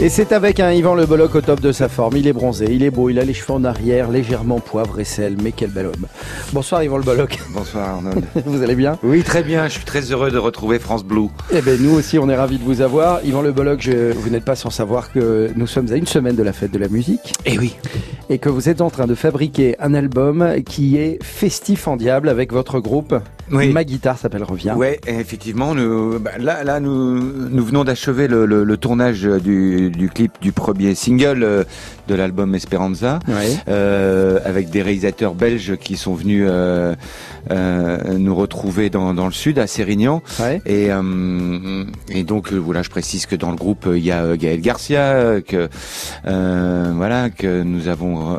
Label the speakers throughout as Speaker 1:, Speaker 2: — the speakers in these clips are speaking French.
Speaker 1: Et c'est avec un Yvan Le Bolloc au top de sa forme. Il est bronzé, il est beau, il a les cheveux en arrière, légèrement poivre et sel, mais quel bel homme. Bonsoir Yvan Le Bolloc.
Speaker 2: Bonsoir Arnold.
Speaker 1: Vous allez bien?
Speaker 2: Oui, très bien. Je suis très heureux de retrouver France Blue.
Speaker 1: Eh bien, nous aussi, on est ravis de vous avoir. Yvan Le Bolloc, je- vous n'êtes pas sans savoir que nous sommes à une semaine de la fête de la musique
Speaker 2: Eh oui.
Speaker 1: et que vous êtes en train de fabriquer un album qui est festif en diable avec votre groupe.
Speaker 2: Oui.
Speaker 1: Ma guitare s'appelle Revient.
Speaker 2: Ouais, effectivement, nous, bah, là, là, nous, nous venons d'achever le, le- le tournage du, du clip du premier single euh, de l'album Esperanza. Euh, avec des réalisateurs belges qui sont venus euh, nous retrouver dans, dans le sud, à Sérignan. Et, et donc voilà, je précise que dans le groupe il y a Gaël Garcia, que voilà que nous avons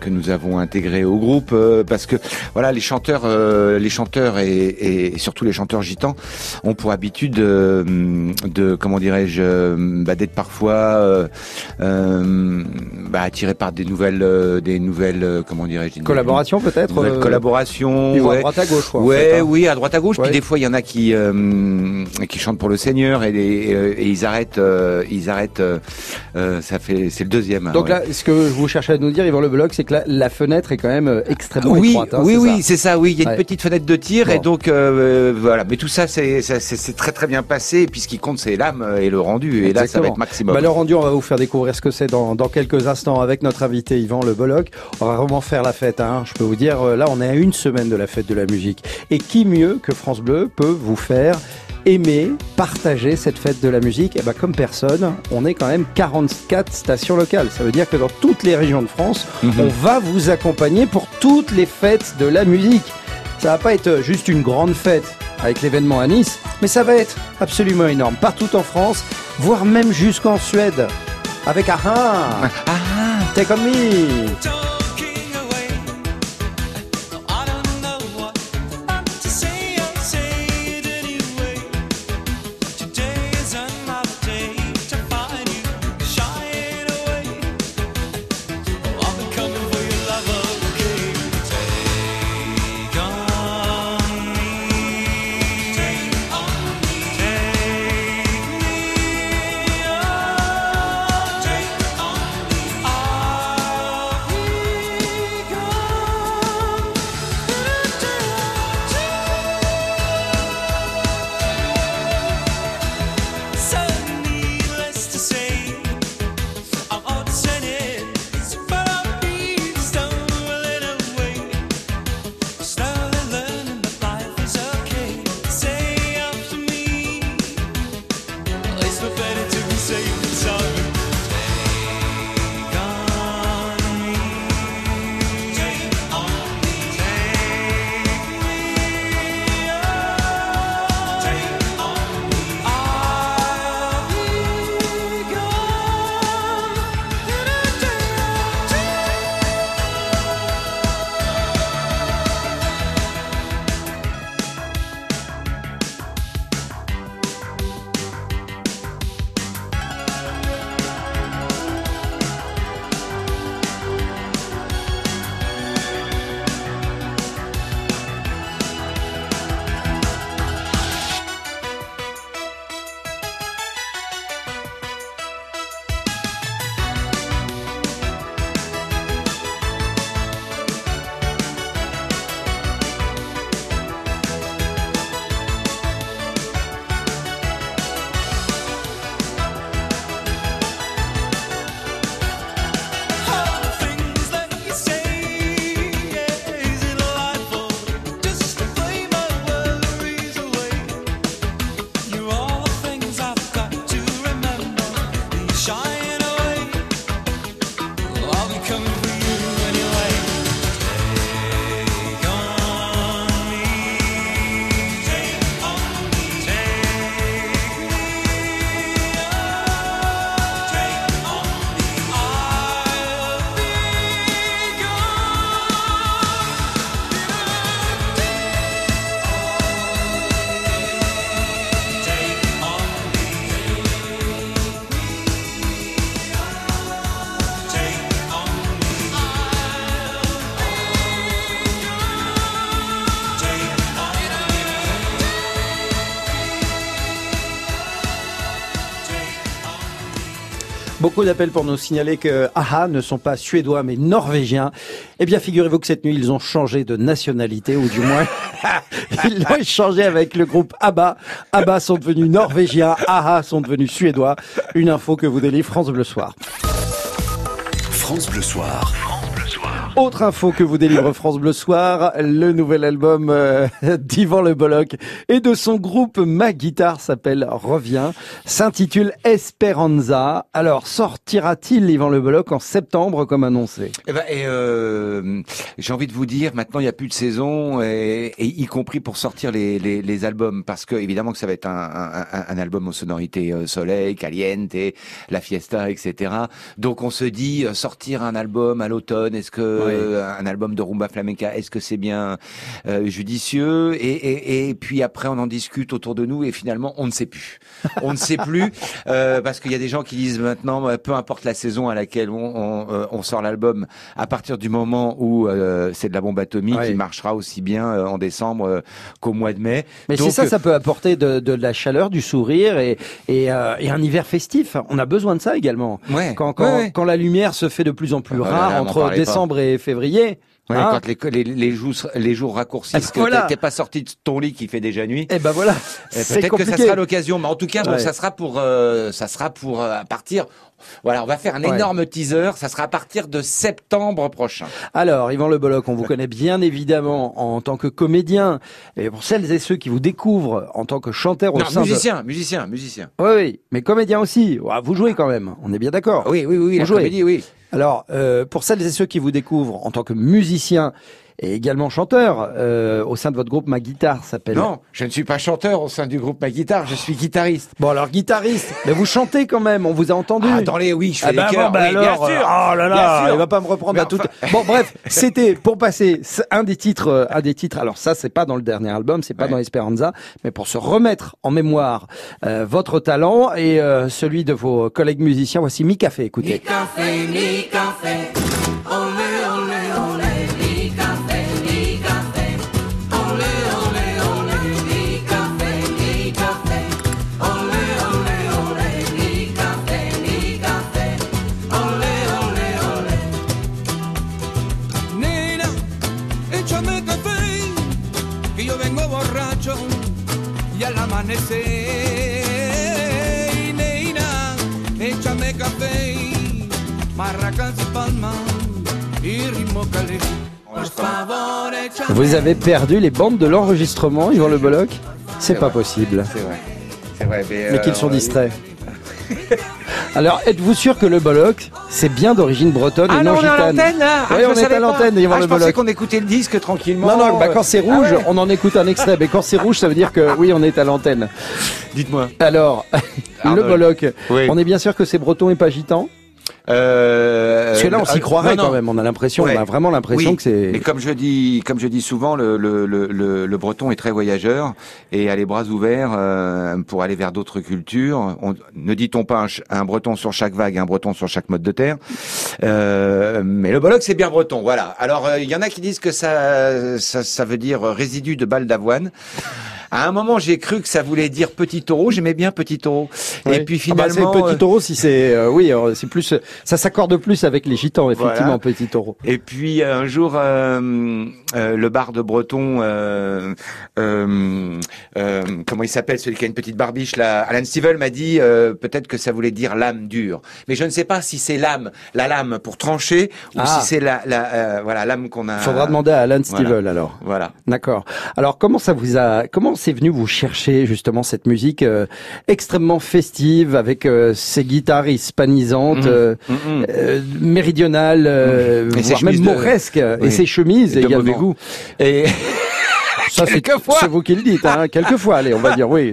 Speaker 2: que nous avons intégré au groupe parce que voilà les chanteurs, les chanteurs et, et surtout les chanteurs gitans ont pour habitude de comment dirais-je bah, d'être parfois euh, euh, bah, attirés par des nouvelles euh, des nouvelles comment dirais-je des
Speaker 1: Collaboration peut-être
Speaker 2: nouvelles collaborations
Speaker 1: vont à
Speaker 2: ouais.
Speaker 1: droite à gauche, quoi. en
Speaker 2: Ouais,
Speaker 1: fait, hein.
Speaker 2: oui, à droite à gauche.
Speaker 1: Ouais.
Speaker 2: Puis des fois, il y en a qui qui chantent pour le Seigneur et, ils arrêtent, ils arrêtent. ça fait, c'est le deuxième.
Speaker 1: Donc
Speaker 2: ouais.
Speaker 1: là, ce que vous cherchez à nous dire, Yvan Le Bolloc, c'est que la, la fenêtre est quand même extrêmement
Speaker 2: oui,
Speaker 1: étroite. hein,
Speaker 2: oui, oui, c'est ça. Oui, il y a
Speaker 1: Ouais.
Speaker 2: une petite fenêtre de tir et donc voilà. Mais tout ça, c'est très très bien passé. Et puis ce qui compte, c'est l'âme et le rendu. Et là, ça va
Speaker 1: Exactement.
Speaker 2: être maximum.
Speaker 1: Bah, le rendu, on va vous faire découvrir ce que c'est dans, dans quelques instants avec notre invité Yvan Le Bolloc. On va vraiment faire la fête, hein. je peux vous dire. euh, Là, on est à une semaine de la fête de la musique. Et qui mieux que France Bleu peut vous faire aimer, partager cette fête de la musique? Et ben, comme personne, on est quand même 44 stations locales. Ça veut dire que dans toutes les régions de France,
Speaker 2: Mhm.
Speaker 1: on va vous accompagner pour toutes les fêtes de la musique. Ça va pas être juste une grande fête avec l'événement à Nice, mais ça va être absolument énorme. Partout en France, voire même jusqu'en Suède. Avec Aha,
Speaker 2: Ah,
Speaker 1: Take On Me. Beaucoup d'appels pour nous signaler que AHA ne sont pas suédois mais norvégiens. Eh bien, figurez-vous que cette nuit, ils ont changé de nationalité, ou du moins, ils l'ont échangé avec le groupe ABBA. ABBA sont devenus norvégiens, AHA sont devenus suédois. Une info que vous délivre France Bleu Soir.
Speaker 3: France Bleu Soir.
Speaker 1: Autre info que vous délivre France Bleu Soir, le nouvel album euh, d'Yvan Le Bolloc et de son groupe Ma Guitare s'appelle Revient, s'intitule Esperanza. Alors, sortira-t-il Yvan Le Bolloc en septembre comme annoncé?
Speaker 2: Eh ben, euh, j'ai envie de vous dire, maintenant il n'y a plus de saison, et, et y compris pour sortir les, les, les albums, parce que évidemment que ça va être un, un, un album aux sonorités euh, soleil, caliente, la fiesta, etc. Donc on se dit euh, sortir un album à l'automne, est-ce que euh, un album de rumba flamenca, est-ce que c'est bien euh, judicieux? Et, et, et puis après on en discute autour de nous et finalement on ne sait plus, on ne sait plus euh, parce qu'il y a des gens qui disent maintenant euh, peu importe la saison à laquelle on, on, on sort l'album, à partir du moment où euh, c'est de la bombe atomique, il marchera aussi bien euh, en décembre euh, qu'au mois de mai.
Speaker 1: Mais c'est ça, ça peut apporter de, de la chaleur, du sourire et, et, euh, et un hiver festif. On a besoin de ça également.
Speaker 2: Ouais,
Speaker 1: Quand, quand,
Speaker 2: ouais, ouais.
Speaker 1: quand la lumière se fait de plus en plus
Speaker 2: Ah bah
Speaker 1: rare entre
Speaker 2: parlez pas.
Speaker 1: Février.
Speaker 2: Ouais,
Speaker 1: hein,
Speaker 2: quand les, les, les, jours, les jours raccourcissent, que
Speaker 1: Voilà.
Speaker 2: t'es- pas sorti de ton lit qui fait déjà nuit.
Speaker 1: eh ben voilà,
Speaker 2: Eh, Peut-être que ça sera l'occasion, mais en tout cas, bon, ça sera pour, euh, ça sera pour euh, à partir. Voilà, on va faire un
Speaker 1: Ouais.
Speaker 2: énorme teaser. Ça sera à partir de septembre prochain.
Speaker 1: Alors, Yvan Le Bolloc, on vous connaît bien évidemment en tant que comédien. Et pour celles et ceux qui vous découvrent en tant que chanteur au
Speaker 2: Non,
Speaker 1: sein
Speaker 2: musicien, musicien, musicien.
Speaker 1: de... Oui, oui, mais comédien aussi. Vous jouez quand même, on est bien d'accord.
Speaker 2: Oui, oui, oui, la
Speaker 1: Vous jouez.
Speaker 2: comédie, oui.
Speaker 1: Alors, euh, pour celles et ceux qui vous découvrent en tant que musicien et également chanteur, euh, au sein de votre groupe, ma guitare s'appelle...
Speaker 2: Non, je ne suis pas chanteur au sein du groupe Ma Guitare, je suis guitariste.
Speaker 1: Bon, alors guitariste, mais vous chantez quand même, on vous a entendu.
Speaker 2: Ah, dans les, oui, je fais
Speaker 1: Ah
Speaker 2: les
Speaker 1: bah
Speaker 2: chœurs,
Speaker 1: bon, bah
Speaker 2: oui,
Speaker 1: alors,
Speaker 2: bien sûr.
Speaker 1: oh là
Speaker 2: Bien
Speaker 1: là,
Speaker 2: sûr.
Speaker 1: il va pas me reprendre
Speaker 2: Mais
Speaker 1: à tout. Bon, bref, c'était pour passer un des titres, euh, un des titres. Alors ça, c'est pas dans le dernier album, c'est pas
Speaker 2: Ouais.
Speaker 1: dans Esperanza, mais pour se remettre en mémoire euh, votre talent et euh, celui de vos collègues musiciens. Voici Mi Café. Écoutez.
Speaker 4: café, ni café.
Speaker 1: Vous avez perdu les bandes de l'enregistrement, Yvan Le Bolloc C'est pas
Speaker 2: vrai.
Speaker 1: possible.
Speaker 2: C'est vrai. C'est vrai, mais,
Speaker 1: Mais
Speaker 2: euh,
Speaker 1: qu'ils sont
Speaker 2: on-
Speaker 1: distraits. Alors, êtes-vous sûr que le Bolloc, c'est bien d'origine bretonne et
Speaker 2: Ah
Speaker 1: non
Speaker 2: non, on est à
Speaker 1: gitane
Speaker 2: l'antenne là
Speaker 1: Oui,
Speaker 2: Ah, je
Speaker 1: on est à
Speaker 2: pas.
Speaker 1: l'antenne, Yvan
Speaker 2: ah,
Speaker 1: Le
Speaker 2: je pensais
Speaker 1: Bolloc.
Speaker 2: qu'on écoutait le disque tranquillement.
Speaker 1: Non, non, bah quand c'est
Speaker 2: Ah
Speaker 1: rouge,
Speaker 2: ouais.
Speaker 1: on en écoute un extrait. Mais quand c'est rouge, ça veut dire que oui, on est à l'antenne.
Speaker 2: Dites-moi.
Speaker 1: Alors, le. Bolloc,
Speaker 2: Oui.
Speaker 1: on est bien sûr que c'est breton et pas gitan
Speaker 2: Euh,
Speaker 1: Parce que là, on s'y
Speaker 2: euh,
Speaker 1: croirait
Speaker 2: non, non.
Speaker 1: quand même. On a l'impression,
Speaker 2: Ouais.
Speaker 1: on a vraiment l'impression
Speaker 2: Oui,
Speaker 1: que c'est...
Speaker 2: Mais comme je dis, comme je dis souvent, le, le, le, le, le breton est très voyageur et a les bras ouverts euh, pour aller vers d'autres cultures. On, ne dit-on pas un, breton sur chaque vague, un breton sur chaque mode de terre Euh, Mais le bolloc, c'est bien breton, voilà. Alors, euh, il y en a qui disent que ça, ça, ça veut dire résidu de balle d'avoine. À un moment, j'ai cru que ça voulait dire petit taureau. J'aimais bien petit taureau. Et puis
Speaker 1: Ah bah,
Speaker 2: finalement,
Speaker 1: c'est
Speaker 2: euh,
Speaker 1: petit taureau si c'est euh, oui euh, c'est plus ça s'accorde plus avec les gitans effectivement
Speaker 2: Voilà.
Speaker 1: petit taureau.
Speaker 2: Et puis un jour, euh, euh, le bar de Breton, euh, euh, euh, comment il s'appelle, celui qui a une petite barbiche là, Alan Stivell m'a dit euh, peut-être que ça voulait dire lame dure, mais je ne sais pas si c'est lame, la lame pour trancher, ou
Speaker 1: Ah.
Speaker 2: si c'est la, la euh, voilà lame qu'on a.
Speaker 1: Faudra demander à Alan
Speaker 2: voilà.
Speaker 1: Stivell alors.
Speaker 2: Voilà.
Speaker 1: D'accord. Alors comment ça vous a comment c'est venu vous chercher justement cette musique euh, extrêmement festive avec euh, ces guitares hispanisantes
Speaker 2: Mhm.
Speaker 1: euh,
Speaker 2: Mhm.
Speaker 1: euh, méridionales euh,
Speaker 2: ses
Speaker 1: voire même
Speaker 2: de-
Speaker 1: mauresques et ses chemises
Speaker 2: Et
Speaker 1: également.
Speaker 2: mauvais goût. Et
Speaker 1: Ça c'est c'est vous qui le dites hein, quelquefois allez on va dire oui,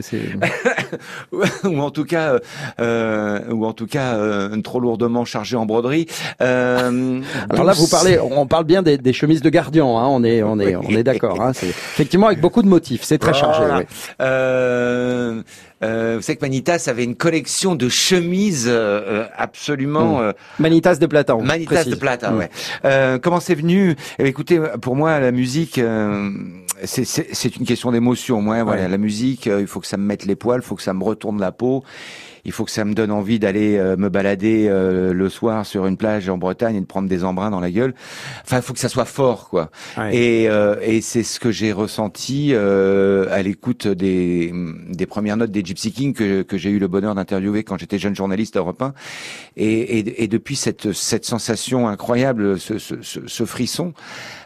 Speaker 2: ou en tout cas, euh, ou en tout cas, euh, trop lourdement chargé en broderie. Euh,
Speaker 1: Alors là, vous parlez, on parle bien des, des chemises de gardien, hein, on est, on est, on est d'accord. Hein, effectivement avec beaucoup de motifs, c'est très chargé.
Speaker 2: Voilà.
Speaker 1: oui.
Speaker 2: Euh, euh, vous savez que Manitas avait une collection de chemises euh, euh, absolument euh,
Speaker 1: Manitas de Plata.
Speaker 2: Manitas
Speaker 1: précise.
Speaker 2: de Plata.
Speaker 1: Mm.
Speaker 2: Ouais. Euh, comment c'est venu? Eh bien, Écoutez, pour moi, la musique, euh, c'est- une question d'émotion. Moi, voilà, la musique, euh, il faut que ça me mette les poils, il faut que ça me retourne la peau. Il faut que ça me donne envie d'aller euh, me balader euh, le soir sur une plage en Bretagne et de prendre des embruns dans la gueule. Enfin, il faut que ça soit fort, quoi.
Speaker 1: Ouais.
Speaker 2: Et, euh, et c'est ce que j'ai ressenti à l'écoute des, des premières notes des Gypsy Kings que, que j'ai eu le bonheur d'interviewer quand j'étais jeune journaliste 1. Et, et, et depuis cette, cette sensation incroyable, ce, ce, ce, frisson,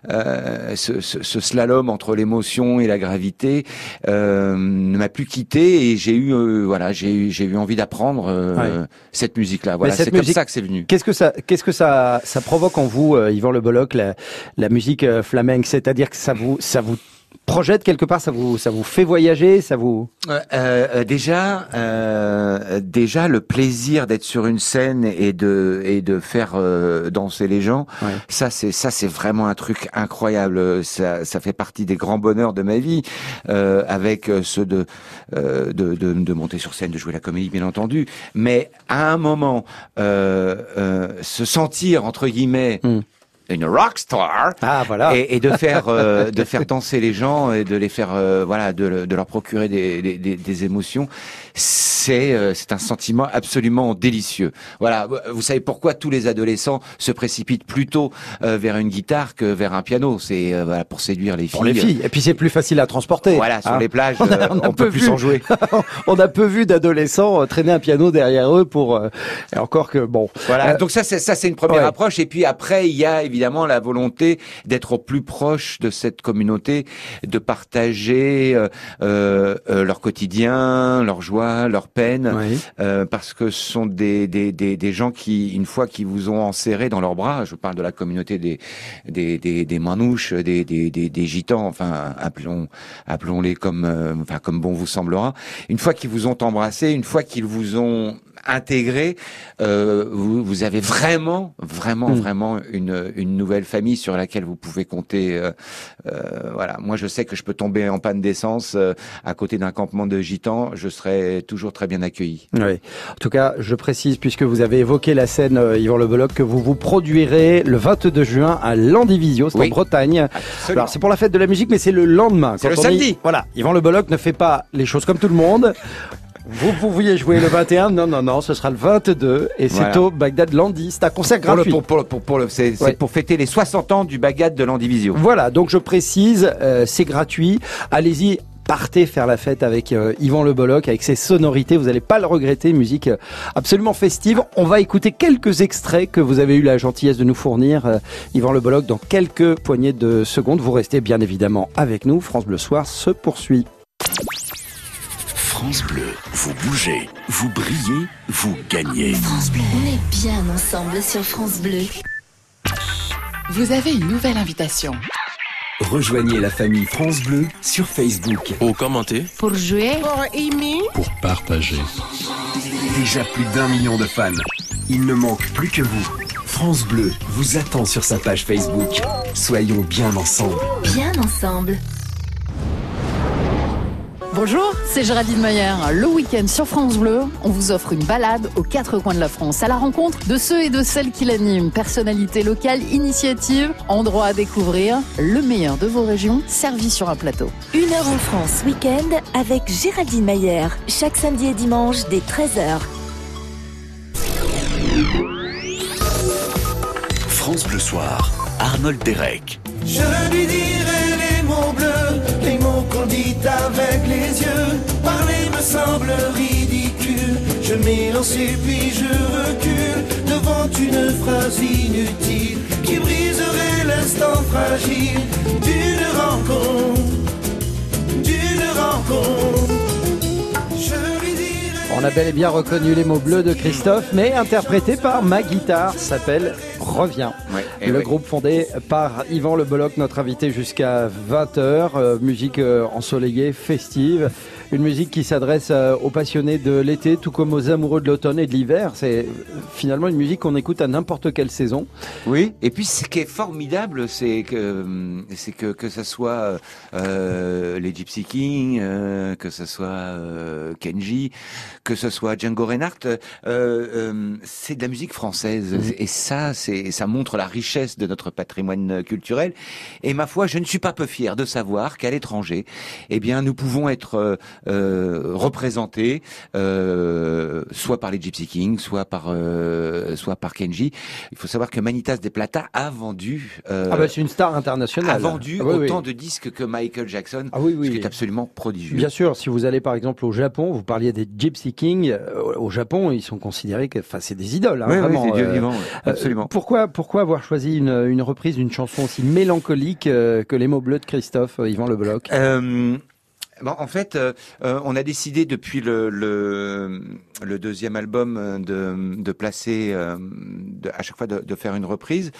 Speaker 2: euh, ce, ce, ce slalom entre l'émotion et la gravité euh, ne m'a plus quitté et j'ai eu euh, voilà j'ai eu j'ai eu envie d'apprendre euh, cette musique là. Voilà, c'est comme ça que c'est venu.
Speaker 1: Qu'est-ce que ça, qu'est-ce que ça, ça provoque en vous, euh, Yvan Le Bolloc, la, la musique euh, flamenque? C'est-à-dire que ça vous, ça vous projette quelque part, ça vous, ça vous fait voyager, ça vous.
Speaker 2: Euh, euh, déjà, euh, déjà le plaisir d'être sur une scène et de et de faire euh, danser les gens,
Speaker 1: Ouais.
Speaker 2: ça c'est ça c'est vraiment un truc incroyable. Ça ça fait partie des grands bonheurs de ma vie, euh, avec euh, ceux de, euh, de de de monter sur scène, de jouer la comédie bien entendu. Mais à un moment, euh, euh, se sentir entre guillemets
Speaker 1: Hmm.
Speaker 2: Une rock star,
Speaker 1: Ah voilà.
Speaker 2: et, et de faire euh, de faire danser les gens et de les faire euh, voilà de, de leur procurer des, des, des- des émotions c'est euh, c'est un sentiment absolument délicieux voilà vous savez pourquoi tous les adolescents se précipitent plutôt euh, vers une guitare que vers un piano c'est euh, voilà pour séduire les filles
Speaker 1: Pour les filles. Et puis c'est plus facile à transporter.
Speaker 2: voilà sur
Speaker 1: hein.
Speaker 2: les plages
Speaker 1: On a-
Speaker 2: euh,
Speaker 1: on a
Speaker 2: on, peut
Speaker 1: peu
Speaker 2: plus en jouer
Speaker 1: on a peu vu d'adolescents euh, traîner un piano derrière eux pour. euh, et encore que bon.
Speaker 2: Voilà, donc ça c'est ça c'est une première
Speaker 1: ouais.
Speaker 2: approche et puis après il y a évidemment la volonté d'être au plus proche de cette communauté, de partager euh, euh, euh, leur quotidien, leur joie, leur peine,
Speaker 1: oui.
Speaker 2: euh, parce que ce sont des, des, des, des gens qui une fois qu'ils vous ont enserré dans leurs bras, je parle de la communauté des des, des, des manouches, des, des, des, des gitans, enfin appelons appelons-les comme euh, enfin comme bon vous semblera. Une fois qu'ils vous ont embrassé, une fois qu'ils vous ont intégré, euh, vous, vous avez vraiment, vraiment,
Speaker 1: Mm.
Speaker 2: vraiment une, une nouvelle famille sur laquelle vous pouvez compter. euh, euh, voilà, moi je sais que je peux tomber en panne d'essence euh, à côté d'un campement de gitans, je serai toujours très bien accueilli.
Speaker 1: Oui. En tout cas, je précise, puisque vous avez évoqué la scène, euh, Yvan Le Bolloc, que vous vous produirez le 22 juin à Landivisio, c'est
Speaker 2: Oui.
Speaker 1: en Bretagne.
Speaker 2: Absolument.
Speaker 1: Alors, c'est pour la fête de la musique, mais c'est le lendemain.
Speaker 2: C'est le samedi.
Speaker 1: voilà. Yvan Le Bolloc ne fait pas les choses comme tout le monde. Vous pouviez jouer le 21, non, non, non, ce sera le 22, et c'est
Speaker 2: Voilà.
Speaker 1: au Bagdad Landi, c'est un concert
Speaker 2: Pour le,
Speaker 1: gratuit.
Speaker 2: pour, pour, pour, pour le, c'est,
Speaker 1: Ouais.
Speaker 2: pour fêter les 60 ans du Bagad de l'Andivisio.
Speaker 1: Voilà, donc je précise, euh, c'est gratuit. Allez-y. Partez faire la fête avec euh, Yvan Le Bolloc, avec ses sonorités, vous n'allez pas le regretter, musique euh, absolument festive. On va écouter quelques extraits que vous avez eu la gentillesse de nous fournir, euh, Yvan Le Bolloc, dans quelques poignées de secondes. Vous restez bien évidemment avec nous, France Bleu Soir se poursuit.
Speaker 3: France Bleu, vous bougez, vous brillez, vous gagnez.
Speaker 5: France Bleu. On est bien ensemble sur France Bleu.
Speaker 6: Vous avez une nouvelle invitation.
Speaker 7: Rejoignez la famille France Bleu sur Facebook.
Speaker 8: Au commenter,
Speaker 5: Pour jouer,
Speaker 8: pour partager.
Speaker 7: Déjà plus d'un million de fans. Il ne manque plus que vous. France Bleu vous attend sur sa page Facebook. Soyons bien ensemble.
Speaker 5: bien ensemble.
Speaker 6: Bonjour, c'est Géraldine Mayer. Le week-end sur France Bleu, on vous offre une balade aux quatre coins de la France à la rencontre de ceux et de celles qui l'animent. Personnalités locales, initiatives, endroits à découvrir, le meilleur de vos régions servi sur un plateau.
Speaker 9: Une heure en France, week-end, avec Géraldine Mayer. Chaque samedi et dimanche, dès 13h.
Speaker 3: France Bleu Soir, Arnold Derek.
Speaker 4: Je lui avec les yeux. Parler me semble ridicule. Je m'élance et puis je recule devant une phrase inutile qui briserait l'instant fragile d'une rencontre. D'une rencontre. Je lui.
Speaker 1: On a bel et bien reconnu les mots bleus de Christophe, mais interprété par ma guitare, s'appelle Reviens.
Speaker 2: Ouais, et
Speaker 1: le
Speaker 2: ouais.
Speaker 1: groupe fondé par Yvan Le Bolloc, notre invité jusqu'à 20h, musique euh, ensoleillée, festive, une musique qui s'adresse euh, aux passionnés de l'été, tout comme aux amoureux de l'automne et de l'hiver. C'est euh, finalement une musique qu'on écoute à n'importe quelle saison.
Speaker 2: Oui, et puis ce qui est formidable, c'est que hum, c'est que que ça soit euh, les Gypsy Kings, euh, que ce soit euh, Kenji, que ce soit Django Reinhardt, euh, euh, c'est de la musique française, et ça, c'est ça montre la richesse de notre patrimoine culturel. Et ma foi, je ne suis pas peu fier de savoir qu'à l'étranger, eh bien, nous pouvons être euh, euh, représenté euh, soit par les Gypsy Kings, soit par euh, soit par Kenji. Il faut savoir que Manitas de Plata a vendu euh,
Speaker 1: Ah bah c'est une star internationale.
Speaker 2: a vendu
Speaker 1: Ah oui, oui.
Speaker 2: autant de disques que Michael Jackson,
Speaker 1: Ah oui, oui.
Speaker 2: ce qui est absolument prodigieux.
Speaker 1: Bien sûr, si vous allez par exemple au Japon, vous parliez des Gypsy Kings. euh, Au Japon, ils sont considérés que, enfin, c'est des idoles, hein,
Speaker 2: Oui, oui,
Speaker 1: vraiment.
Speaker 2: c'est Dieu
Speaker 1: euh,
Speaker 2: vivant,
Speaker 1: euh,
Speaker 2: absolument.
Speaker 1: pourquoi, pourquoi avoir choisi une, une reprise d'une chanson aussi mélancolique euh, que les mots bleus de Christophe euh, Yvan Le Bolloc
Speaker 2: Euh, bon, en fait, euh, euh, on a décidé depuis le, le, le deuxième album euh, de, de placer euh, de- à chaque fois de, de faire une reprise.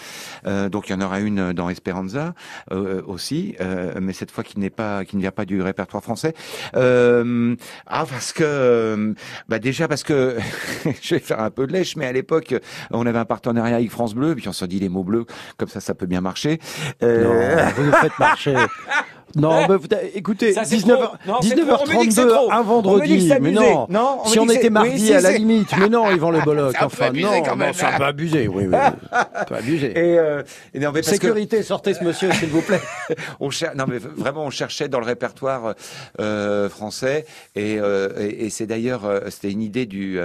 Speaker 2: Euh, donc il y en aura une dans Esperanza euh, aussi, euh, mais cette fois qui n'est pas qui ne vient pas du répertoire français. Euh, ah parce que bah déjà parce que je vais faire un peu de lèche, mais à l'époque on avait un partenariat avec France Bleu, puis on se dit les mots bleus comme ça ça peut bien marcher. Euh,
Speaker 1: Non, vous nous faites marcher. Non, bah, vous- écoutez,
Speaker 2: Ça, c'est
Speaker 1: 19,
Speaker 2: trop. Non, c'est trop. On me dit que c'est
Speaker 1: 19h32,
Speaker 2: trop.
Speaker 1: un vendredi, mais non.
Speaker 2: Non, on
Speaker 1: si on était mardi
Speaker 2: oui,
Speaker 1: à la limite, mais non, Yvan Le Bolloc.
Speaker 2: C'est un peu
Speaker 1: Enfin, non,
Speaker 2: quand
Speaker 1: non,
Speaker 2: même.
Speaker 1: c'est un peu abusé, oui, oui.
Speaker 2: Et, euh, et non, mais parce que-
Speaker 1: Sécurité, sortez ce monsieur, s'il vous plaît.
Speaker 2: on cher... non mais vraiment on cherchait dans le répertoire euh, français et, euh, et, et c'est d'ailleurs c'était une idée du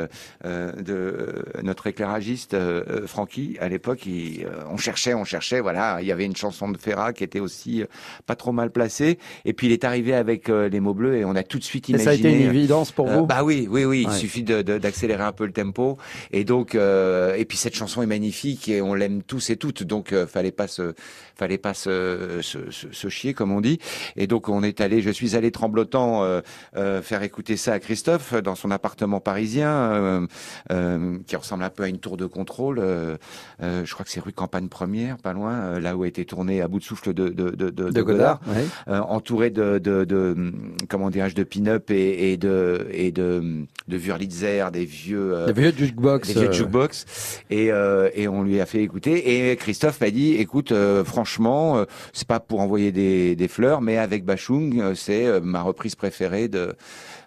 Speaker 2: de notre éclairagiste Francky à l'époque on cherchait on cherchait voilà il y avait une chanson de Ferrat qui était aussi pas trop mal placée et puis il est arrivé avec euh, les mots bleus et on a tout de suite
Speaker 1: Et
Speaker 2: imaginé
Speaker 1: ça a été une évidence pour
Speaker 2: euh,
Speaker 1: vous?
Speaker 2: Bah oui, oui, oui.
Speaker 1: Ouais.
Speaker 2: Il suffit d'accélérer un peu le tempo. Et donc, euh, et puis cette chanson est magnifique et on l'aime tous et toutes. Donc, fallait pas se, fallait pas se, se, se- se chier comme on dit. Et donc, on est allé, je suis allé tremblotant faire écouter ça à Christophe dans son appartement parisien, qui ressemble un peu à une tour de contrôle. euh, euh, je crois que c'est rue Campagne Première, pas loin, euh, là où a été tourné à bout de souffle de de, de, de,
Speaker 1: De Godard,
Speaker 2: euh, entouré de, de, de comment dirais-je de pin-up et, et de et de de Wurlitzer, des vieux euh,
Speaker 1: Des vieux jukebox,
Speaker 2: des vieux
Speaker 1: euh.
Speaker 2: jukebox et euh, et on lui a fait écouter et Christophe m'a dit écoute euh, franchement euh, c'est pas pour envoyer des, des fleurs mais avec Bachung euh, c'est euh, ma reprise préférée de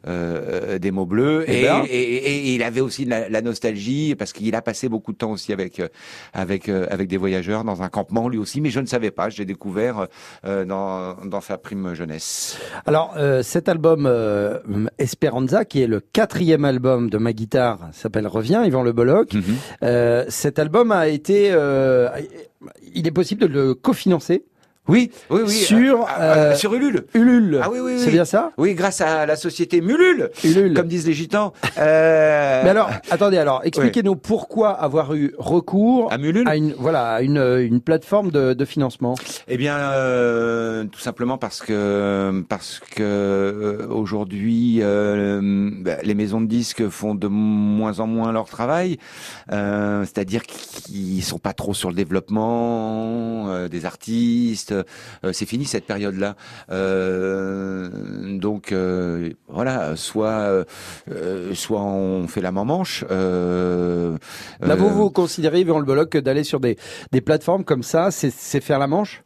Speaker 2: euh, des mots bleus
Speaker 1: Eh
Speaker 2: et,
Speaker 1: ben.
Speaker 2: et, et- et il avait aussi la, la nostalgie parce qu'il a passé beaucoup de temps aussi avec euh, avec euh, avec des voyageurs dans un campement lui aussi mais je ne savais pas j'ai découvert euh, dans dans sa prime jeunesse
Speaker 1: Alors, euh, cet album euh, Esperanza, qui est le quatrième album de ma guitare, s'appelle Reviens, Yvan Le Bolloc.
Speaker 2: Mhm.
Speaker 1: Euh, cet album a été... euh, il est possible de le cofinancer
Speaker 2: Oui, oui, oui.
Speaker 1: Sur,
Speaker 2: Ah, ah,
Speaker 1: euh,
Speaker 2: sur Ulule.
Speaker 1: Ulule.
Speaker 2: Ah oui, oui, oui.
Speaker 1: C'est bien ça?
Speaker 2: Oui, grâce à la société Mulule,
Speaker 1: Ulule.
Speaker 2: comme disent les gitans. Euh,
Speaker 1: Mais alors, attendez, alors, expliquez-nous pourquoi avoir eu recours
Speaker 2: À Mulule
Speaker 1: une, voilà, à une, une plateforme de, de financement?
Speaker 2: Eh bien, euh, tout simplement parce que parce que euh, aujourd'hui, euh, bah, les maisons de disques font de moins en moins leur travail, euh, c'est-à-dire qu'ils sont pas trop sur le développement euh, des artistes. Euh, c'est fini cette période-là. Euh, donc euh, voilà, soit soit on fait la manche.
Speaker 1: Là, vous
Speaker 2: euh,
Speaker 1: vous considérez, Yvan Le que d'aller sur des, des plateformes comme ça, c'est faire la manche?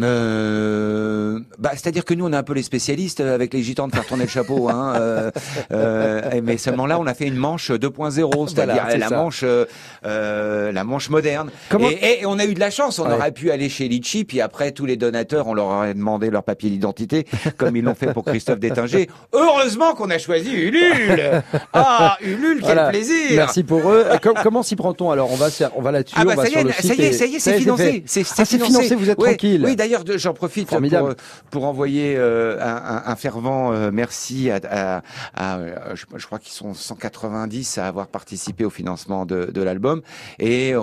Speaker 2: Euh, bah, c'est-à-dire que nous, on est un peu les spécialistes euh, avec les gitans de faire tourner le chapeau. Hein, euh, euh, mais seulement là, on a fait une manche 2.0, c'est-à-dire
Speaker 1: Voilà,
Speaker 2: la
Speaker 1: ça.
Speaker 2: manche, la manche moderne.
Speaker 1: Comment-
Speaker 2: Et, et on a eu de la chance. On
Speaker 1: Ouais.
Speaker 2: aurait pu aller chez Litchi, puis après tous les donateurs, on leur aurait demandé leur papier d'identité, comme ils l'ont fait pour Christophe Détinger. Heureusement qu'on a choisi Ulule. Ah, Ulule, quel
Speaker 1: Voilà.
Speaker 2: plaisir.
Speaker 1: Merci pour eux. Comment s'y prend-on alors? On va, on va là-dessus.
Speaker 2: Ah bah
Speaker 1: on va
Speaker 2: ça y
Speaker 1: sur
Speaker 2: est,
Speaker 1: le
Speaker 2: ça
Speaker 1: site
Speaker 2: y est, ça y est, c'est financé. C'est
Speaker 1: Ah, financé, vous êtes
Speaker 2: Ouais,
Speaker 1: tranquille.
Speaker 2: Oui, d'ailleurs, j'en profite pour, pour envoyer euh, un, un- fervent euh, merci à, à- à, je, je crois qu'ils sont 190 à avoir participé au financement de, de l'album et on,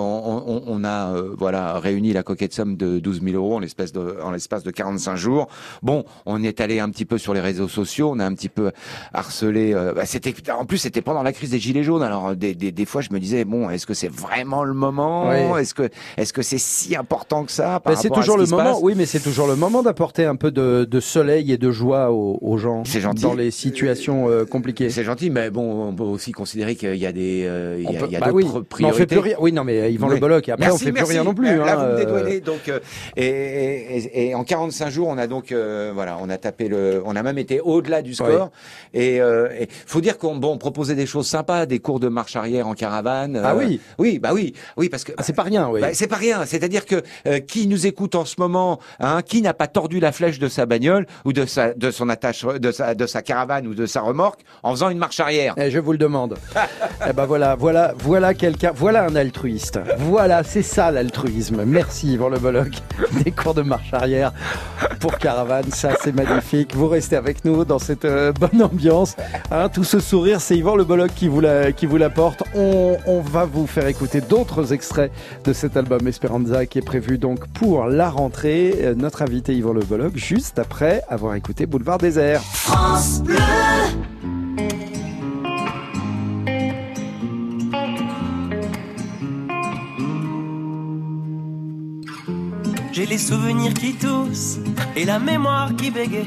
Speaker 2: on- on a euh, voilà réuni la coquette somme de 12 000 euros en l'espace de en l'espace de 45 jours. Bon, on est allé un petit peu sur les réseaux sociaux, on a un petit peu harcelé. euh, bah, c'était en plus c'était pendant la crise des gilets jaunes. Alors des, des, des fois je me disais bon est-ce que c'est vraiment le moment?
Speaker 1: Oui.
Speaker 2: Est-ce que est-ce que c'est si important que ça par
Speaker 1: Mais c'est
Speaker 2: à
Speaker 1: toujours
Speaker 2: ce
Speaker 1: le moment, oui, mais c'est toujours le moment d'apporter un peu de, de soleil et de joie aux, aux gens
Speaker 2: C'est gentil.
Speaker 1: dans les situations euh, compliquées.
Speaker 2: C'est gentil, mais bon, on peut aussi considérer qu'il y a des, euh, il y a,
Speaker 1: peut-
Speaker 2: y a
Speaker 1: bah
Speaker 2: d'autres
Speaker 1: oui, mais on
Speaker 2: priorités.
Speaker 1: fait plus rien. Oui, non, mais Yvan
Speaker 2: Oui.
Speaker 1: Le Bolloc. Et après,
Speaker 2: Merci,
Speaker 1: on fait
Speaker 2: merci.
Speaker 1: plus rien non plus.
Speaker 2: Euh, Là,
Speaker 1: hein,
Speaker 2: vous me
Speaker 1: euh,
Speaker 2: dédouanez. Donc, euh, et, et, et en 45 jours, on a donc, euh, voilà, on a tapé le, on a même été au-delà du score. Et euh, et faut dire qu'on bon, on proposait des choses sympas, des cours de marche arrière en caravane.
Speaker 1: Ah
Speaker 2: euh,
Speaker 1: oui.
Speaker 2: Oui, bah oui, oui, parce que
Speaker 1: ah, c'est pas rien, oui.
Speaker 2: bah, c'est pas rien. C'est-à-dire que euh, qui nous écoute en ce moment hein, qui n'a pas tordu la flèche de sa bagnole ou de sa, de son attache, de sa, de sa caravane ou de sa remorque en faisant une marche arrière
Speaker 1: Eh, je vous le demande. eh ben voilà, voilà, voilà quelqu'un, voilà un altruiste. Voilà, c'est ça l'altruisme. Merci Yvan Le Bolloc. Des cours de marche arrière pour caravane, ça c'est magnifique. Vous restez avec nous dans cette euh, bonne ambiance. Hein, tout ce sourire, c'est Yvan Le Bolloc qui vous la, qui vous l'apporte. On, on va vous faire écouter d'autres extraits de cet album Esperanza qui est prévu donc pour la rentrée. Euh, Notre invité Yvan Le juste après avoir écouté Boulevard Désert.
Speaker 4: France.
Speaker 10: J'ai les souvenirs qui toussent et la mémoire qui bégaye.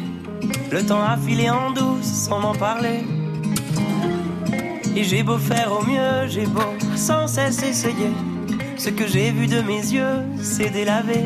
Speaker 10: Le temps a filé en douce sans m'en parler. Et j'ai beau faire au mieux, j'ai beau sans cesse essayer. Ce que j'ai vu de mes yeux, c'est délavé.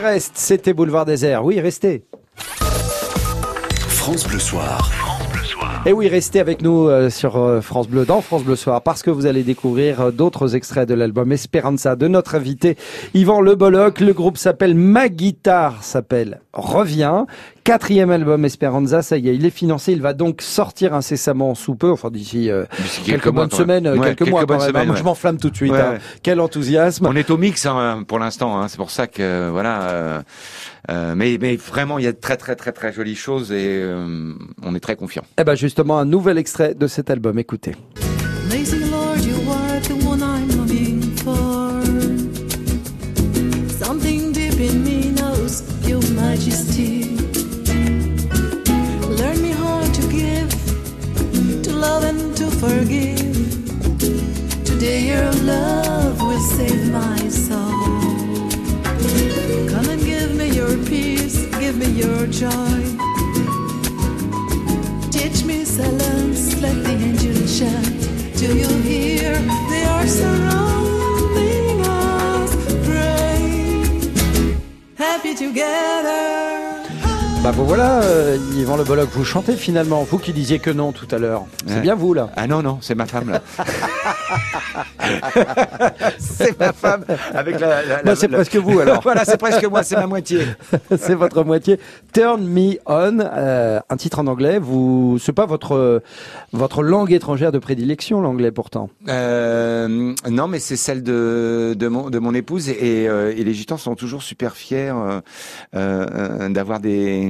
Speaker 1: Reste, c'était Boulevard Désert. Oui, restez.
Speaker 7: France Bleu Soir.
Speaker 1: Et oui, restez avec nous euh, sur euh, France Bleu, dans France Bleu Soir, parce que vous allez découvrir euh, d'autres extraits de l'album Esperanza de notre invité Yvan Le Bolloc. Le groupe s'appelle Ma Guitare, s'appelle Revient. Quatrième album Esperanza, ça y est, il est financé. Il va donc sortir incessamment sous peu, enfin d'ici euh, quelques,
Speaker 2: mois, même.
Speaker 1: semaines, euh,
Speaker 2: Ouais,
Speaker 1: quelques,
Speaker 2: quelques
Speaker 1: mois. quand même.
Speaker 2: ouais.
Speaker 1: je m'enflamme tout de suite.
Speaker 2: Ouais,
Speaker 1: hein. Quel enthousiasme.
Speaker 2: On est au mix hein, pour l'instant, hein, c'est pour ça que euh, voilà. euh, mais, mais vraiment, il y a de très très très très jolies choses et euh, on est très confiant.
Speaker 1: Eh ben justement, un nouvel extrait de cet album. Écoutez.
Speaker 11: Love will save my soul. Come and give me your peace, give me your joy. Teach me silence, let the angels shout. Do you hear? They are surrounding us. Pray, happy together.
Speaker 1: Bah vous voilà, euh, Yvan Le Bolloc, vous chantez finalement, vous qui disiez que non tout à l'heure. C'est bien vous là.
Speaker 2: Ah non, non, c'est ma femme là. c'est ma femme avec la. la-
Speaker 1: Bah, c'est
Speaker 2: la-
Speaker 1: presque vous alors.
Speaker 2: voilà, c'est presque moi, c'est ma moitié.
Speaker 1: c'est votre moitié. Turn Me On, euh, un titre en anglais. Vous, c'est pas votre votre langue étrangère de prédilection, l'anglais pourtant.
Speaker 2: Euh, non, mais c'est celle de, de, mon, de mon épouse et, euh, et les gitans sont toujours super fiers euh, euh, d'avoir des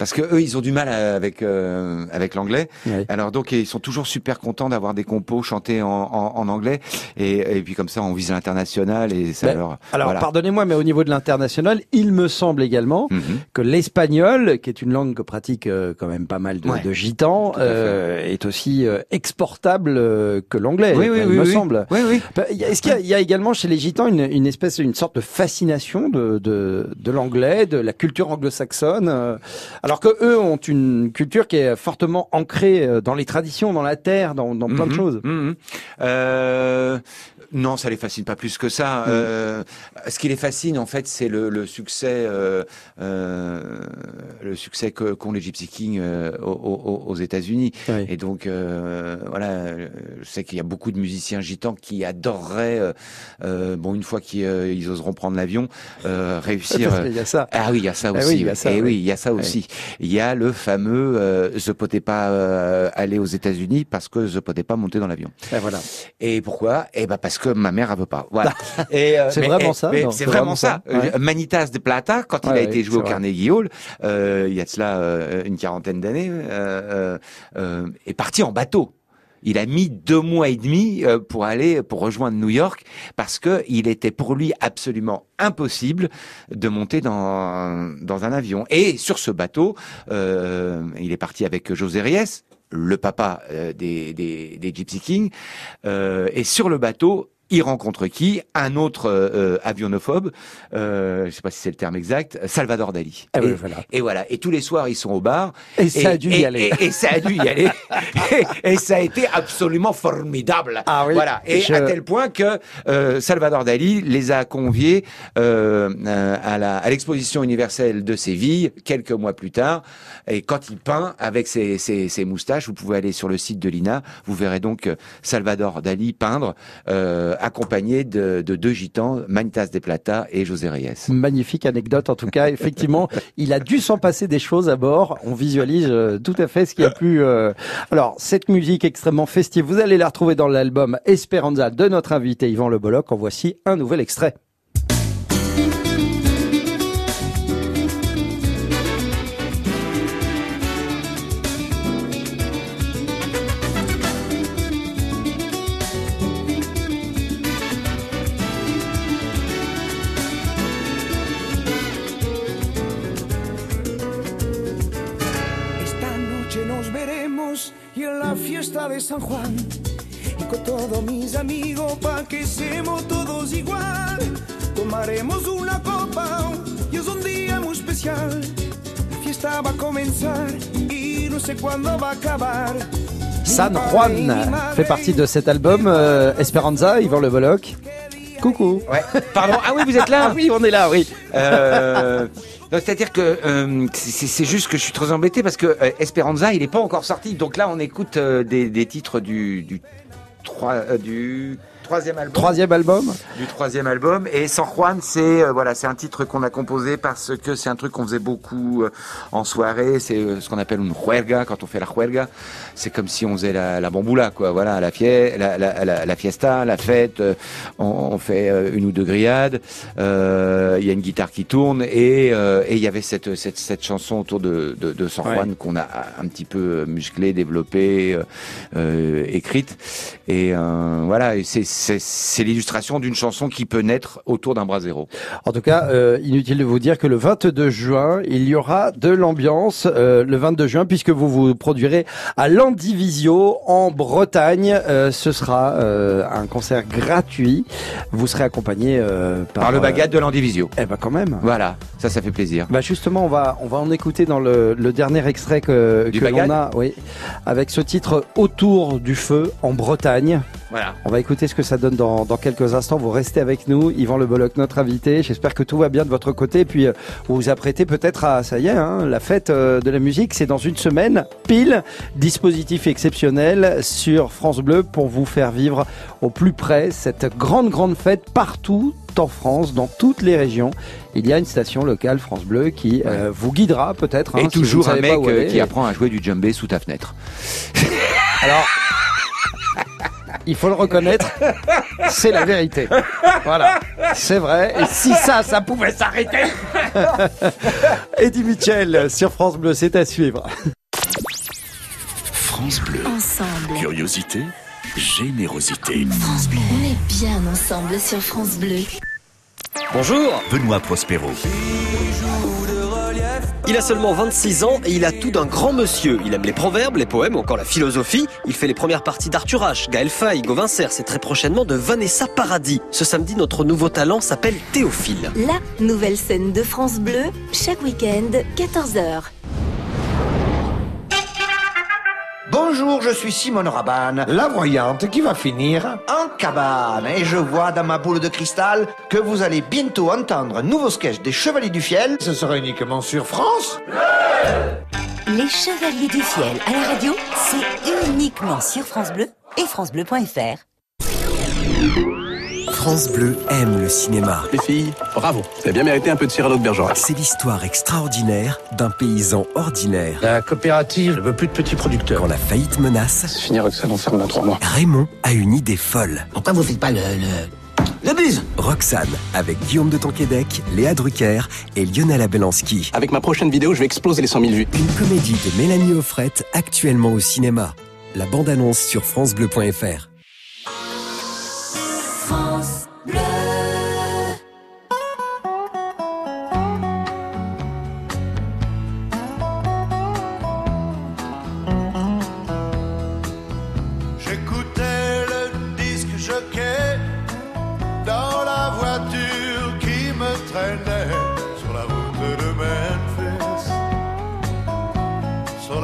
Speaker 2: parce que eux ils ont du mal à- avec euh, avec l'anglais. Alors donc ils sont toujours super contents d'avoir des compos chantés en, en, en anglais et, et puis comme ça on vise l'international et ça
Speaker 1: Ben,
Speaker 2: leur
Speaker 1: Alors,
Speaker 2: voilà.
Speaker 1: pardonnez-moi, mais au niveau de l'international, il me semble également
Speaker 2: Mhm.
Speaker 1: que l'espagnol, qui est une langue que pratiquent euh, quand même pas mal de,
Speaker 2: Ouais.
Speaker 1: de gitans, euh, est aussi euh, exportable euh, que l'anglais,
Speaker 2: Oui, oui,
Speaker 1: il
Speaker 2: oui,
Speaker 1: me
Speaker 2: oui.
Speaker 1: semble.
Speaker 2: Oui, oui.
Speaker 1: Bah, Est-ce qu'il y, y a également chez les gitans une, une espèce, une sorte de fascination de, de, de l'anglais, de la culture anglo-saxonne, euh, alors que eux ont une culture qui est fortement ancrée euh, dans les traditions, dans la terre, dans, dans plein de
Speaker 2: Mhm,
Speaker 1: choses.
Speaker 2: mhm. Euh, non, ça les fascine pas plus que ça.
Speaker 1: Mhm.
Speaker 2: Euh, ce qui les fascine, en fait, c'est le, le succès, euh, euh, le succès que- qu'ont les Gypsy Kings euh, aux, États-Unis.
Speaker 1: Oui.
Speaker 2: Et donc, euh, voilà, euh, je sais qu'il y a beaucoup de musiciens gitans qui adoreraient, euh, euh, bon, une fois qu'ils euh, ils oseront prendre l'avion, euh, réussir.
Speaker 1: Parce qu'il y a ça.
Speaker 2: Ah oui, il y a ça
Speaker 1: Ah
Speaker 2: aussi.
Speaker 1: oui, il y a
Speaker 2: ouais.
Speaker 1: ça,
Speaker 2: Eh
Speaker 1: oui.
Speaker 2: oui, il y a ça aussi. Il y a le fameux euh, je pouvais pas euh, aller aux États-Unis parce que je pouvais pas monter dans l'avion.
Speaker 1: Et voilà.
Speaker 2: Et pourquoi? Eh ben parce que ma mère elle veut pas. Voilà. Et, euh,
Speaker 1: C'est
Speaker 2: mais-
Speaker 1: vraiment
Speaker 2: eh,
Speaker 1: ça,
Speaker 2: C'est
Speaker 1: c'est
Speaker 2: vraiment ça.
Speaker 1: ça, ouais.
Speaker 2: Euh, Manitas de Plata, quand il a
Speaker 1: ouais,
Speaker 2: été joué
Speaker 1: c'est
Speaker 2: au
Speaker 1: vrai.
Speaker 2: Carnegie Hall, euh, il y a de cela euh, une quarantaine d'années, euh, euh, euh, est parti en bateau. Il a mis deux mois et demi euh, pour aller pour rejoindre New York parce que il était pour lui absolument impossible de monter dans un avion. Et sur ce bateau, euh, il est parti avec José Reyes, le papa euh, des Gypsy Kings, euh, et sur le bateau. Il rencontre qui? Un autre euh, avionophobe, euh, je sais pas si c'est le terme exact, Salvador Dali.
Speaker 1: Ah oui,
Speaker 2: et,
Speaker 1: voilà.
Speaker 2: et voilà. Et tous les soirs, ils sont au bar.
Speaker 1: Et ça a dû y
Speaker 2: et-
Speaker 1: aller.
Speaker 2: Et, ça a dû y aller. et, ça a été absolument formidable.
Speaker 1: Ah oui.
Speaker 2: Voilà. Et
Speaker 1: Je-
Speaker 2: à tel point que euh, Salvador Dali les a conviés euh, euh, à la- à l'exposition universelle de Séville quelques mois plus tard. Et quand il peint avec ses, ses, ses moustaches, vous pouvez aller sur le site de l'INA, vous verrez donc euh, Salvador Dali peindre, euh, accompagné de, de deux gitans, Manitas de Plata et José Reyes.
Speaker 1: Magnifique anecdote en tout cas. Effectivement, il a dû s'en passer des choses à bord. On visualise euh, tout à fait ce qui a pu. euh, Alors cette musique extrêmement festive, vous allez la retrouver dans l'album Esperanza de notre invité Yvan Le Bolloc. En voici un nouvel extrait.
Speaker 12: San Juan. Y con todos mis amigos pa' que seamos todos igual. Tomaremos una copa y es un día muy especial. La fiesta va a comenzar y no sé cuándo va a acabar.
Speaker 1: San Juan fait partie de cet album euh, Esperanza, Yvan Le Bolloc. Coucou.
Speaker 2: Ouais. Pardon. Ah oui, vous êtes là.
Speaker 1: Ah oui, on est là, oui.
Speaker 2: Euh, C'est-à-dire que euh, c'est juste que je suis très embêté parce que euh, Esperanza, il n'est pas encore sorti. Donc là, on écoute des, des titres du du, trois- euh, du troisième album.
Speaker 1: Troisième album.
Speaker 2: Du troisième album. Et San Juan, c'est euh, voilà, c'est un titre qu'on a composé parce que c'est un truc qu'on faisait beaucoup euh, en soirée. C'est euh, ce qu'on appelle une juerga quand on fait la juerga. C'est comme si on faisait la, la bamboula, quoi. Voilà, la, fie la, la, la, la fiesta, la fête. euh, on, on fait euh, une ou deux grillades. euh, Il y a une guitare qui tourne et euh, et il y avait cette, cette cette chanson autour de de, de San
Speaker 1: Ouais.
Speaker 2: Juan qu'on a un petit peu musclée, développée, euh, euh, écrite. Et euh, voilà, et c'est c'est c'est l'illustration d'une chanson qui peut naître autour d'un bras zéro.
Speaker 1: En tout cas, euh, inutile de vous dire que le 22 juin, il y aura de l'ambiance euh, le 22 juin puisque vous vous produirez à Landivisio en Bretagne. Euh, ce sera euh, un concert gratuit. Vous serez accompagné euh, par,
Speaker 2: Par le
Speaker 1: euh,
Speaker 2: bagage de l'Andivisio.
Speaker 1: Eh ben quand même.
Speaker 2: Voilà, ça, ça fait plaisir.
Speaker 1: Bah justement, on va on va en écouter dans le, le dernier extrait que,
Speaker 2: Du
Speaker 1: que l'on a, oui, avec ce titre Autour du feu en Bretagne.
Speaker 2: Voilà.
Speaker 1: On va écouter ce que ça donne dans, dans quelques instants. Vous restez avec nous, Yvan Le Bolloc, notre invité. J'espère que tout va bien de votre côté. Puis euh, vous vous apprêtez peut-être à, ça y est, hein, la fête euh, de la musique, c'est dans une semaine, pile. Dispositif exceptionnel sur France Bleu pour vous faire vivre au plus près cette grande, grande fête partout en France, dans toutes les régions. Il y a une station locale France Bleu qui euh, vous guidera peut-être. hein,
Speaker 2: Et toujours un mec qui apprend à jouer du djembé sous ta fenêtre.
Speaker 1: Alors, il faut le reconnaître, c'est la vérité. Voilà, c'est vrai. Et si ça, ça pouvait s'arrêter Eddie Mitchell sur France Bleu, c'est à suivre.
Speaker 3: France Bleu.
Speaker 5: Ensemble.
Speaker 3: Curiosité, générosité.
Speaker 5: France Bleu. On est bien ensemble sur France Bleu.
Speaker 13: Bonjour
Speaker 3: Benoît Prospero.
Speaker 13: Il a seulement 26 ans et il a tout d'un grand monsieur. Il aime les proverbes, les poèmes, encore la philosophie. Il fait les premières parties d'Arthur H, Gaël Faye, Gauvin c'est très prochainement de Vanessa Paradis. Ce samedi, notre nouveau talent s'appelle Théophile.
Speaker 9: La nouvelle scène de France Bleu, chaque week-end, 14h.
Speaker 14: Bonjour, je suis Simone Rabanne, la voyante qui va finir en cabane. Et je vois dans ma boule de cristal que vous allez bientôt entendre un nouveau sketch des Chevaliers du Fiel. Ce sera uniquement sur France.
Speaker 15: Les Chevaliers du Fiel à la radio, c'est uniquement sur France Bleu et francebleu.fr.
Speaker 7: France Bleu aime le cinéma.
Speaker 8: Les filles, bravo. Vous avez bien mérité un peu de Cyrano de Bergerac.
Speaker 7: C'est l'histoire extraordinaire d'un paysan ordinaire.
Speaker 16: La coopérative ne veut plus de petits producteurs.
Speaker 7: Quand la faillite menace,
Speaker 8: C'est finir que ça l'enferme dans trois mois.
Speaker 7: Raymond a une idée folle.
Speaker 16: Pourquoi vous faites pas le... le... le buzz?
Speaker 7: Roxane, avec Guillaume de Tonquédec, Léa Drucker et Lionel Abelanski.
Speaker 8: Avec ma prochaine vidéo, je vais exploser les 100 000 vues.
Speaker 7: Une comédie de Mélanie Offrette, actuellement au cinéma. La bande-annonce sur francebleu.fr.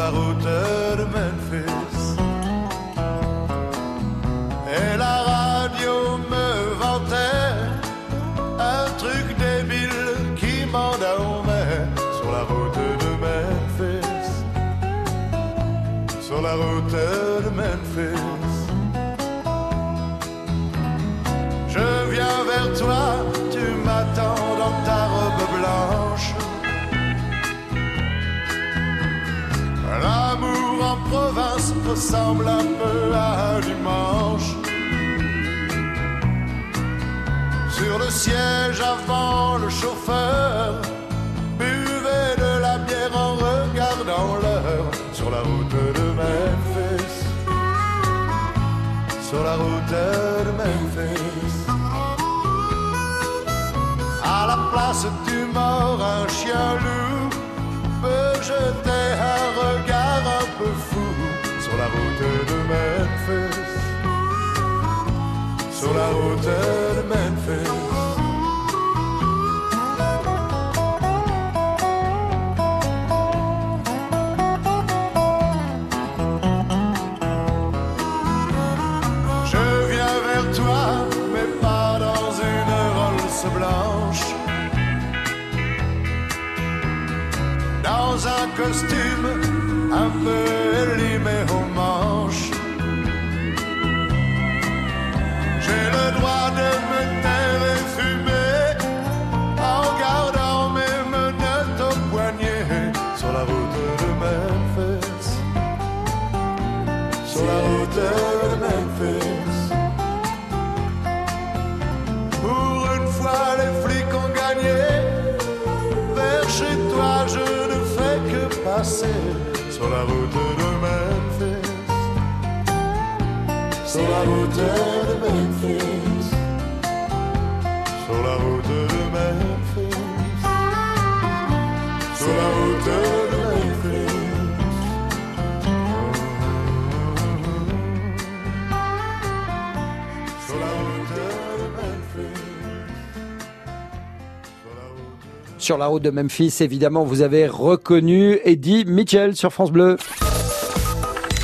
Speaker 17: la route ressemble un peu à un dimanche. Sur le siège avant le chauffeur, buvait de la bière en regardant l'heure sur la route de Memphis. Sur la route de Memphis. À la place du mort, un chien Sur la route de Memphis. Je viens vers toi, mais pas dans une Rolls blanche. Dans un costume un peu Sur la route de Memphis,
Speaker 1: évidemment, vous avez reconnu Eddie Mitchell sur France Bleu.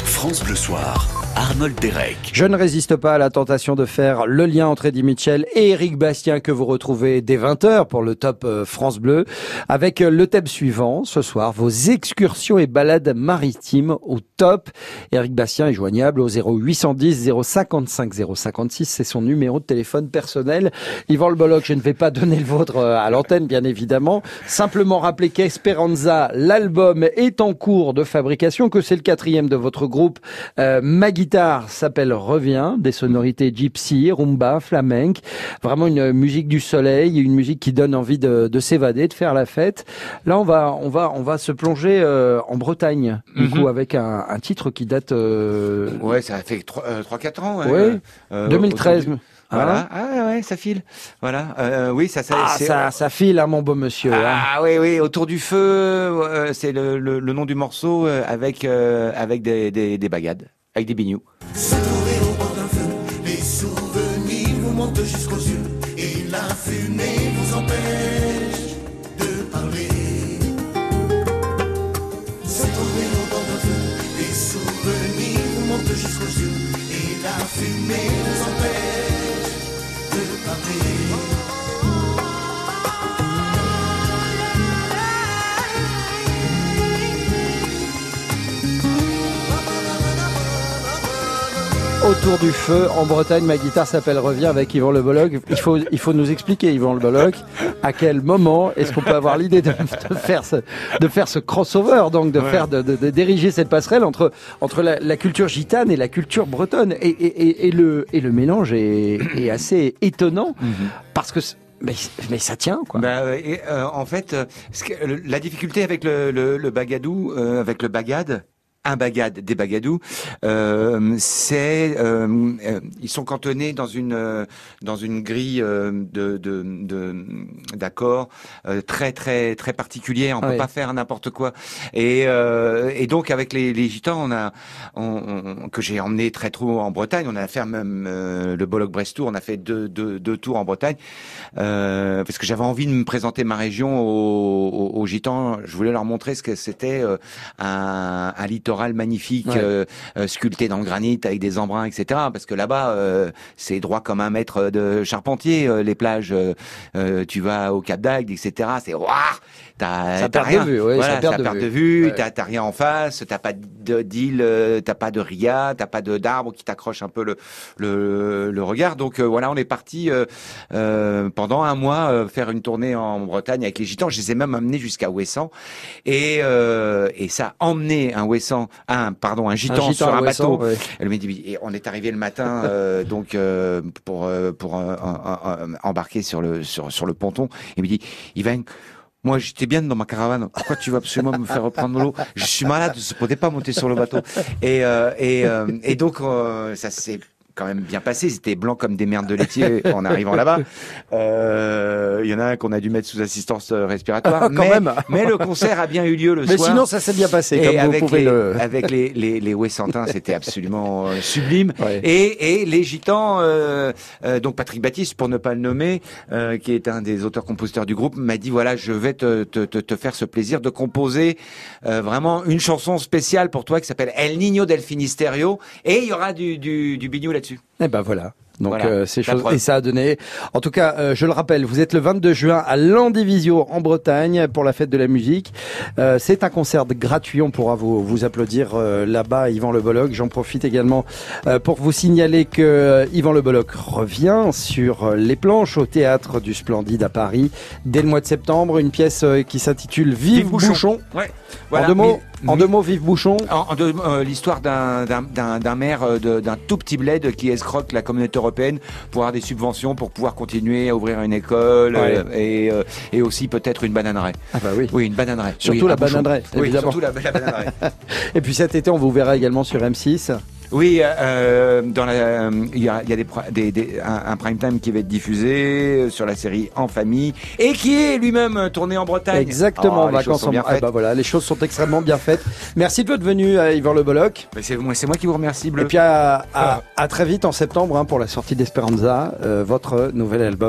Speaker 3: France Bleu Soir. Arnold Derek.
Speaker 1: Je ne résiste pas à la tentation de faire le lien entre Eddie Mitchell et Eric Bastien que vous retrouvez dès 20h pour le top euh, France Bleu avec euh, le thème suivant ce soir, vos excursions et balades maritimes au top. Eric Bastien est joignable au 0810 055 056, c'est son numéro de téléphone personnel. Yvan Le Bolloc, je ne vais pas donner le vôtre euh, à l'antenne bien évidemment, simplement rappeler qu'Esperanza, l'album est en cours de fabrication, que c'est le quatrième de votre groupe. Euh, ma guitare s'appelle Revient, des sonorités gypsy, rumba, flamenque, vraiment une musique du soleil, une musique qui donne envie de, de s'évader, de faire la fête. Là, on va, on va, on va se plonger euh, en Bretagne, du
Speaker 2: Mhm.
Speaker 1: coup, avec un, un titre qui date. euh,
Speaker 2: Ouais, ça fait 3-4 ans. ouais.
Speaker 1: Ouais,
Speaker 2: Euh,
Speaker 1: 2013.
Speaker 2: autour du-
Speaker 1: Hein
Speaker 2: Voilà. Ah ouais, ça file. Voilà. Euh, oui, ça, ça,
Speaker 1: Ah, ça, ça file, hein, mon beau monsieur. hein.
Speaker 2: Ah oui, oui, autour du feu, euh, c'est le, le, le nom du morceau euh, avec euh, avec des, des, des bagades, avec des
Speaker 17: empêche
Speaker 1: du feu, en Bretagne, ma guitare s'appelle Revient avec Yvan Le Bolloc. Il faut, il faut nous expliquer, Yvan Le Bolloc, à quel moment est-ce qu'on peut avoir l'idée de, de faire ce, de faire ce crossover, donc de
Speaker 2: Ouais.
Speaker 1: faire, de, de- diriger cette passerelle entre, entre la, la culture gitane et la culture bretonne. Et, et, et, et le, et le mélange est, est assez étonnant parce que, mais, mais ça tient, quoi.
Speaker 2: Bah, euh, et, euh, en fait, euh, ce que- le- la difficulté avec le, le, le bagadou, euh, avec le bagade, un bagade, des bagadous, euh, c'est euh, euh, ils sont cantonnés dans une euh, dans une grille euh, de de de- d'accords euh, très très très particulière. On
Speaker 1: Ouais.
Speaker 2: peut pas faire n'importe quoi. Et euh, et donc avec les, les gitans, on a on, on- que j'ai emmené très trop en Bretagne. On a fait même euh, le Bollock Brest Tour. On a fait deux deux, deux tours en Bretagne euh, parce que j'avais envie de me présenter ma région aux, aux, aux gitans. Je voulais leur montrer ce que c'était euh, un, un littoral magnifique
Speaker 1: Ouais.
Speaker 2: euh, euh, sculpté dans le granit avec des embruns, etc. Parce que là-bas, euh, c'est droit comme un mètre de charpentier. les plages, tu vas au Cap d'Agde, etc. C'est waouh T'as
Speaker 1: de
Speaker 2: rien.
Speaker 1: vue, ouais,
Speaker 2: voilà,
Speaker 1: ça perd
Speaker 2: ça
Speaker 1: de
Speaker 2: perd
Speaker 1: vue.
Speaker 2: de vue.
Speaker 1: Ouais.
Speaker 2: T'as rien en face. T'as pas de- d'île, t'as pas de ria, t'as pas de d'arbre qui t'accroche un peu le, le le regard. Donc euh, voilà, on est parti euh, euh, pendant un mois faire une tournée en Bretagne avec les gitans. Je les ai même amenés jusqu'à Ouessant et euh, et ça a emmené un Ouessant, un pardon, un gitan,
Speaker 1: gitan
Speaker 2: sur un bateau.
Speaker 1: ouais.
Speaker 2: Elle m'a dit, et on est arrivé le matin, euh, donc euh, pour pour embarquer sur le sur sur le ponton. Il me dit, Yvan. Moi, j'étais bien dans ma caravane. Pourquoi tu vas absolument me faire reprendre l'eau? Je suis malade, je ne pourrais pas monter sur le bateau. Et euh, et, euh, et donc euh, ça s'est quand même bien passé. C'était blanc comme des merdes de laitier en arrivant là-bas. Euh, Il y en a un qu'on a dû mettre sous assistance euh, respiratoire.
Speaker 1: Quand
Speaker 2: mais,
Speaker 1: même.
Speaker 2: mais le concert a bien eu lieu le
Speaker 1: Mais
Speaker 2: soir.
Speaker 1: sinon, ça s'est bien passé,
Speaker 2: Et
Speaker 1: comme vous
Speaker 2: avec
Speaker 1: pouvez
Speaker 2: les,
Speaker 1: le-
Speaker 2: avec les les, les Ouessantins, c'était absolument euh, sublime. Et, et les Gitans, euh, donc Patrick Baptiste, pour ne pas le nommer, euh, qui est un des auteurs-compositeurs du groupe, m'a dit voilà, je vais te, te, te, te faire ce plaisir de composer euh, vraiment une chanson spéciale pour toi qui s'appelle El Niño del Finisterre, et il y aura du du, du bignou là-dessus.
Speaker 1: Eh ben voilà. Donc
Speaker 2: Voilà,
Speaker 1: euh, et ça a donné. En tout cas, euh, je le rappelle, vous êtes le 22 juin à Landivisio en Bretagne pour la fête de la musique. Euh, c'est un concert gratuit. On pourra vous vous applaudir là-bas, Yvan Le Bolloc. J'en profite également pour vous signaler que Yvan Le Bolloc revient sur les planches au théâtre du Splendide à Paris dès le mois de septembre. Une pièce qui s'intitule Vive, Bouchon.
Speaker 2: Ouais.
Speaker 1: en deux mots,
Speaker 2: Mi-
Speaker 1: en
Speaker 2: mi-
Speaker 1: deux mots, Vive Bouchon.
Speaker 2: En, en deux- euh, l'histoire d'un d'un- d'un d'un maire euh, de- d'un tout petit bled qui escroque la communauté européenne pour avoir des subventions pour pouvoir continuer à ouvrir une école
Speaker 1: Ouais.
Speaker 2: euh, et, euh, et aussi peut-être une bananeraie.
Speaker 1: Ah bah oui.
Speaker 2: Oui, une bananeraie.
Speaker 1: Surtout
Speaker 2: Oui,
Speaker 1: la bananeraie,
Speaker 2: Oui, surtout la, la bananeraie.
Speaker 1: Et puis cet été, on vous verra également sur M6.
Speaker 2: Oui, euh, dans la, euh, il y a, il y a des, pro- des, des- un, un prime time qui va être diffusé euh, sur la série En famille et qui est lui-même euh, tourné en Bretagne.
Speaker 1: Exactement,
Speaker 2: Oh, les
Speaker 1: vacances
Speaker 2: sont
Speaker 1: en
Speaker 2: bien
Speaker 1: Ah bah voilà, les choses sont extrêmement bien faites. Merci de votre venue à Yvan Le Bolloc.
Speaker 2: C'est moi, qui vous remercie, Bleu.
Speaker 1: Et puis à, à, à très vite en septembre hein, pour la sortie d'Esperanza, euh, votre nouvel album.